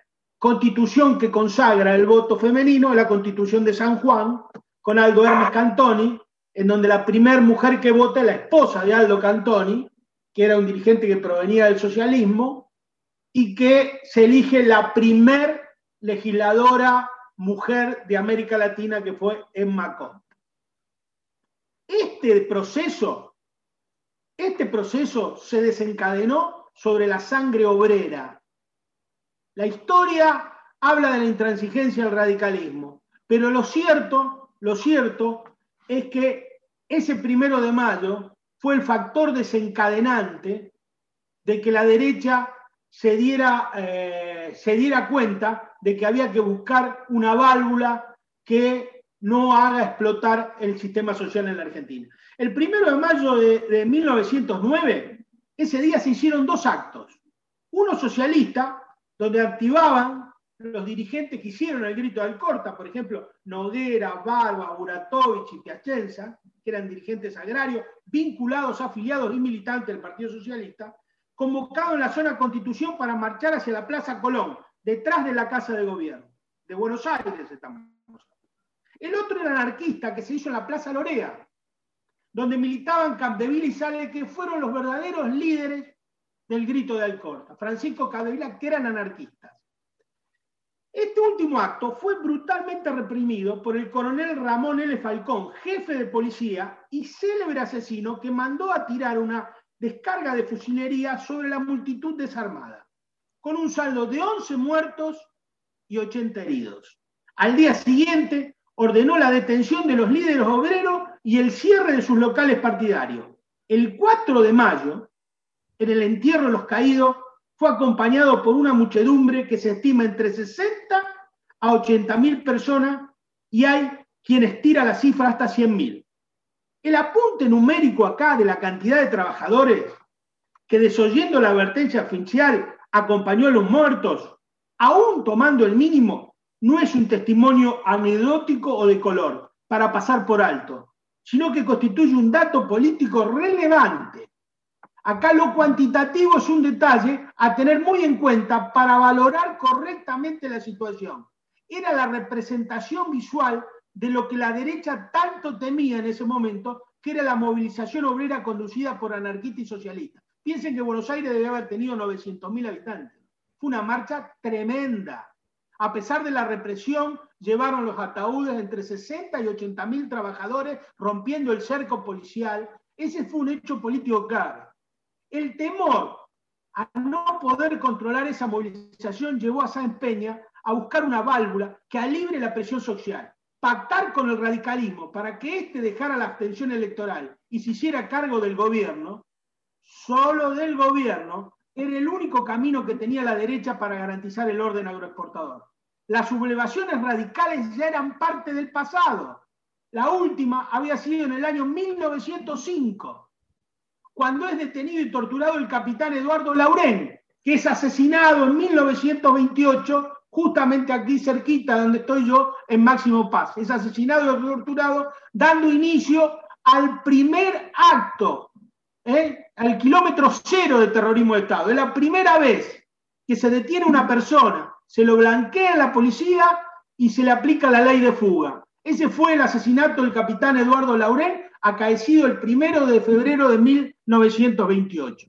constitución que consagra el voto femenino la constitución de San Juan, con Aldo Hermes Cantoni, en donde la primera mujer que vota es la esposa de Aldo Cantoni, que era un dirigente que provenía del socialismo, y que se elige la primer legisladora mujer de América Latina, que fue Emma Conte. Este proceso, este proceso se desencadenó sobre la sangre obrera. La historia habla de la intransigencia del radicalismo, pero lo cierto, lo cierto es que ese primero de mayo fue el factor desencadenante de que la derecha se diera, eh, se diera cuenta de que había que buscar una válvula que no haga explotar el sistema social en la Argentina. El primero de mayo de, de 1909, ese día se hicieron dos actos. Uno socialista, donde activaban los dirigentes que hicieron el grito del Corta, por ejemplo, Noguera, Barba, Buratovich y Piacenza, que eran dirigentes agrarios, vinculados, afiliados y militantes del Partido Socialista, convocados en la zona Constitución para marchar hacia la Plaza Colón, detrás de la Casa de Gobierno, de Buenos Aires estamos. El otro era anarquista que se hizo en la Plaza Lorea, donde militaban Capdevila y Sale, que fueron los verdaderos líderes del grito de Alcorta, Francisco Capdevila, que eran anarquistas. Este último acto fue brutalmente reprimido por el coronel Ramón L. Falcón, jefe de policía y célebre asesino que mandó a tirar una descarga de fusilería sobre la multitud desarmada, con un saldo de 11 muertos y 80 heridos. Al día siguiente ordenó la detención de los líderes obreros y el cierre de sus locales partidarios. El 4 de mayo, en el entierro de los caídos, fue acompañado por una muchedumbre que se estima entre 60 a 80 mil personas y hay quienes tiran la cifra hasta 100 mil. El apunte numérico acá de la cantidad de trabajadores que desoyendo la advertencia oficial acompañó a los muertos, aún tomando el mínimo, no es un testimonio anecdótico o de color para pasar por alto, sino que constituye un dato político relevante. Acá lo cuantitativo es un detalle a tener muy en cuenta para valorar correctamente la situación. Era la representación visual de lo que la derecha tanto temía en ese momento, que era la movilización obrera conducida por anarquistas y socialistas. Piensen que Buenos Aires debe haber tenido 900.000 habitantes. Fue una marcha tremenda. A pesar de la represión, llevaron los ataúdes entre 60 y 80 mil trabajadores rompiendo el cerco policial. Ese fue un hecho político clave. El temor a no poder controlar esa movilización llevó a Sáenz Peña a buscar una válvula que alibre la presión social, pactar con el radicalismo para que éste dejara la abstención electoral y se hiciera cargo del gobierno, solo del gobierno, era el único camino que tenía la derecha para garantizar el orden agroexportador. Las sublevaciones radicales ya eran parte del pasado. La última había sido en el año 1905, cuando es detenido y torturado el capitán Eduardo Laurén, que es asesinado en 1928, justamente aquí cerquita donde estoy yo, en Máximo Paz. Es asesinado y torturado, dando inicio al primer acto, ¿eh? al kilómetro cero de terrorismo de Estado. Es la primera vez que se detiene una persona, se lo blanquea la policía y se le aplica la ley de fuga. Ese fue el asesinato del capitán Eduardo Laurén, acaecido el primero de febrero de 1928.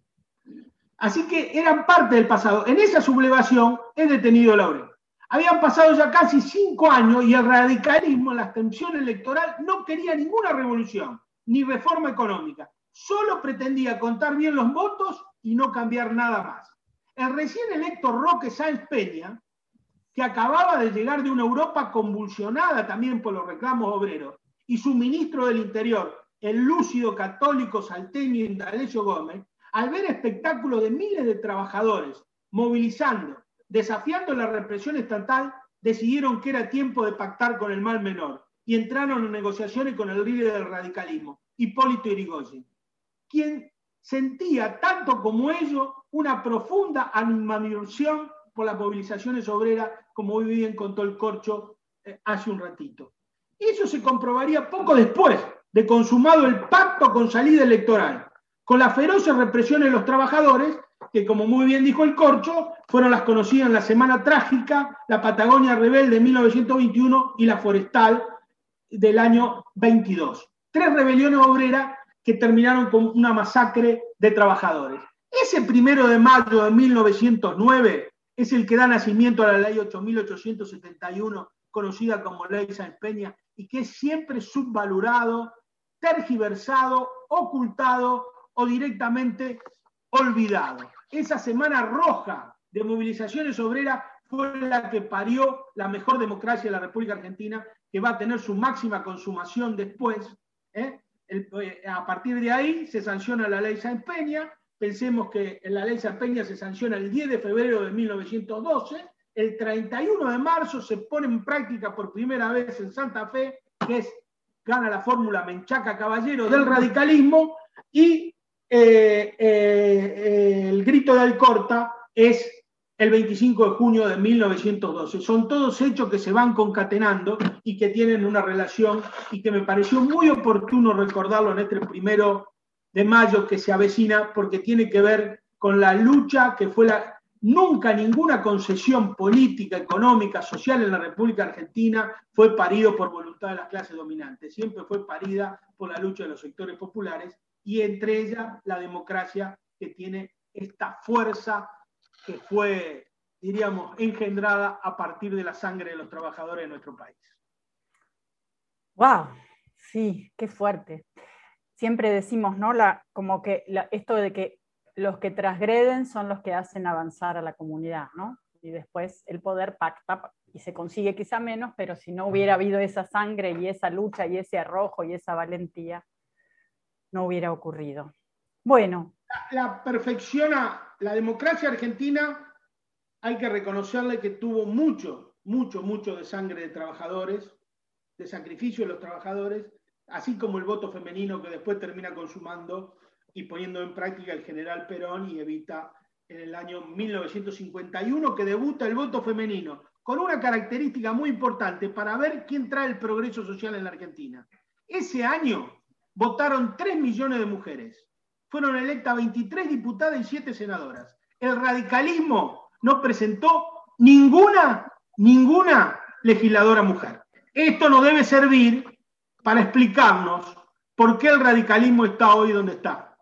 Así que eran parte del pasado. En esa sublevación es detenido Laurén. Habían pasado ya casi cinco años y el radicalismo en la abstención electoral no quería ninguna revolución, ni reforma económica. Solo pretendía contar bien los votos y no cambiar nada más. El recién electo Roque Sáenz Peña, que acababa de llegar de una Europa convulsionada también por los reclamos obreros, y su ministro del Interior, el lúcido católico salteño Indalecio Gómez, al ver espectáculos de miles de trabajadores movilizando, desafiando la represión estatal, decidieron que era tiempo de pactar con el mal menor y entraron en negociaciones con el líder del radicalismo, Hipólito Yrigoyen, quien sentía tanto como ellos una profunda animación por las movilizaciones obreras, como muy bien contó el Corcho eh, hace un ratito. Eso se comprobaría poco después de consumado el pacto con salida electoral, con las feroces represiones de los trabajadores, que como muy bien dijo el Corcho, fueron las conocidas en la Semana Trágica, la Patagonia Rebelde de 1921 y la Forestal del año 22. Tres rebeliones obreras que terminaron con una masacre de trabajadores. Ese primero de mayo de 1909 es el que da nacimiento a la ley 8871, conocida como ley Sáenz Peña, y que es siempre subvalorado, tergiversado, ocultado o directamente olvidado. Esa semana roja de movilizaciones obreras fue la que parió la mejor democracia de la República Argentina, que va a tener su máxima consumación después. ¿eh? Eh, a partir de ahí se sanciona la ley Sáenz Peña. Pensemos que en la ley Sáenz Peña se sanciona el 10 de febrero de 1912. El 31 de marzo se pone en práctica por primera vez en Santa Fe, que es, gana la fórmula Menchaca Caballero del radicalismo, y eh, eh, el grito de Alcorta es el 25 de junio de 1912. Son todos hechos que se van concatenando y que tienen una relación y que me pareció muy oportuno recordarlo en este primero de mayo que se avecina porque tiene que ver con la lucha que fue la... Nunca ninguna concesión política, económica, social en la República Argentina fue parido por voluntad de las clases dominantes. Siempre fue parida por la lucha de los sectores populares y entre ellas la democracia que tiene esta fuerza que fue, diríamos, engendrada a partir de la sangre de los trabajadores de nuestro país. ¡Wow! Sí, qué fuerte. Siempre decimos, ¿no? La, como que la- esto de que los que transgreden son los que hacen avanzar a la comunidad, ¿no? Y después el poder pacta y se consigue quizá menos, pero si no hubiera habido esa sangre y esa lucha y ese arrojo y esa valentía, no hubiera ocurrido. Bueno, La perfecciona la democracia argentina, hay que reconocerle que tuvo mucho, mucho, mucho de sangre de trabajadores, de sacrificio de los trabajadores, así como el voto femenino que después termina consumando y poniendo en práctica el general Perón y evita en el año 1951 que debuta el voto femenino, con una característica muy importante para ver quién trae el progreso social en la Argentina. Ese año votaron 3 millones de mujeres, fueron electas 23 diputadas y 7 senadoras. El radicalismo no presentó ninguna, ninguna legisladora mujer. Esto nos debe servir para explicarnos por qué el radicalismo está hoy donde está.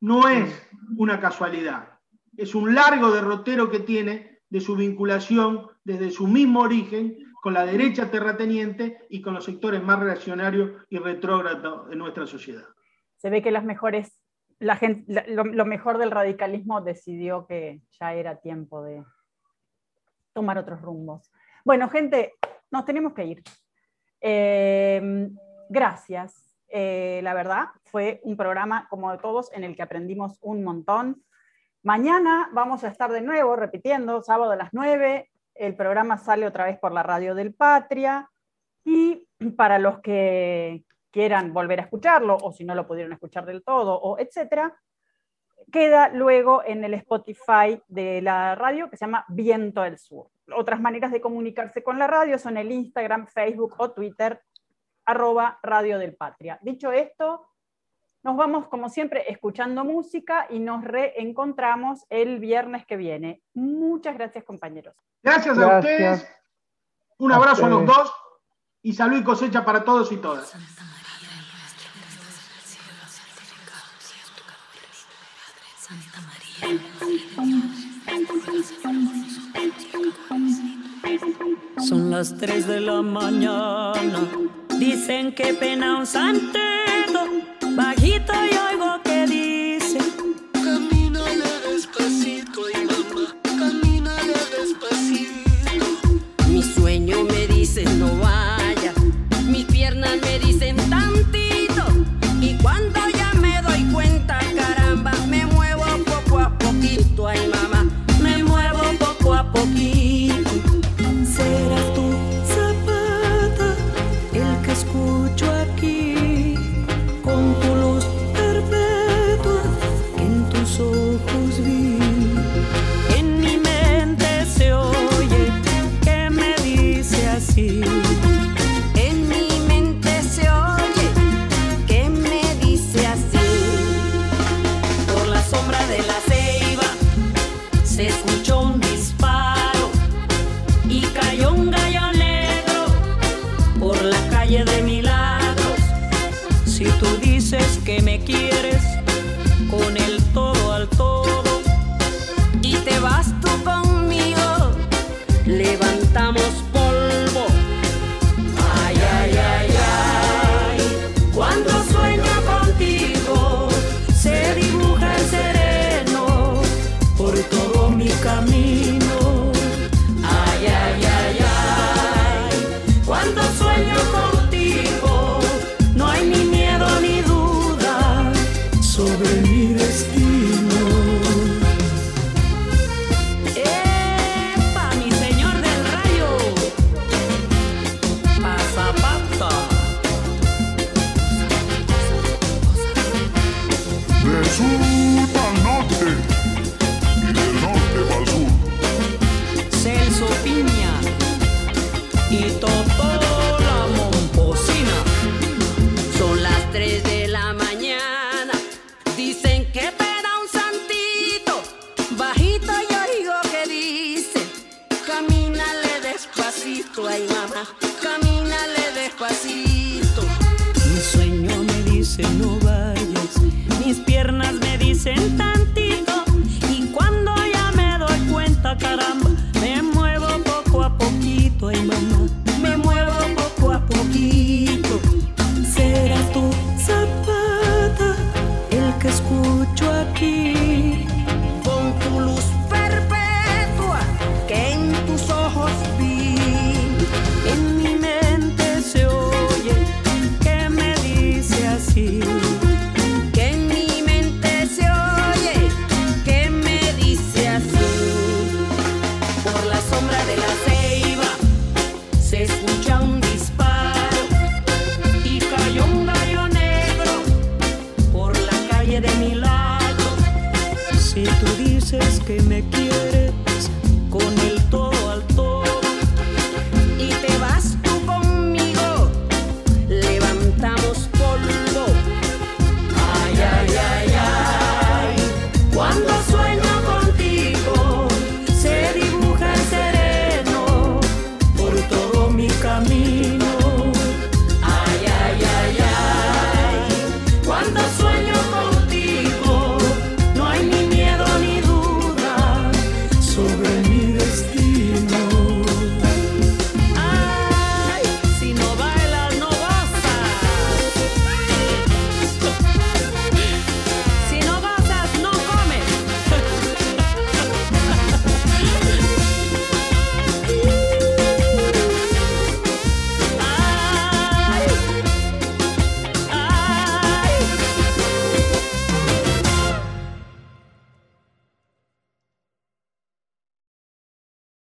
No es una casualidad, es un largo derrotero que tiene de su vinculación desde su mismo origen con la derecha terrateniente y con los sectores más reaccionarios y retrógrados de nuestra sociedad. se ve que las mejores, la gente, lo mejor del radicalismo decidió que ya era tiempo de tomar otros rumbos. Bueno, gente, nos tenemos que ir. Eh, gracias. Eh, la verdad, fue un programa como de todos en el que aprendimos un montón. Mañana vamos a estar de nuevo repitiendo, sábado a las 9. El programa sale otra vez por la radio del Patria. Y para los que quieran volver a escucharlo, o si no lo pudieron escuchar del todo, o etcétera, queda luego en el Spotify de la radio que se llama Viento del Sur. Otras maneras de comunicarse con la radio son el Instagram, Facebook o Twitter, arroba Radio del Patria. Dicho esto, nos vamos como siempre escuchando música y nos reencontramos el viernes que viene. Muchas gracias compañeros. Gracias, a Gracias. ustedes. Un A abrazo a los dos y salud y cosecha para todos y todas. Son las 3 de la mañana. Dicen que pena un santero. Bajito y oigo que dice. Camínale despacito, y mamá. Camínale despacito. Mi sueño me dice no vaya. visto, ay mamá, camínale despacito. Mi sueño me dice no vayas, mis piernas me dicen tantito, y cuando ya me doy cuenta, caramba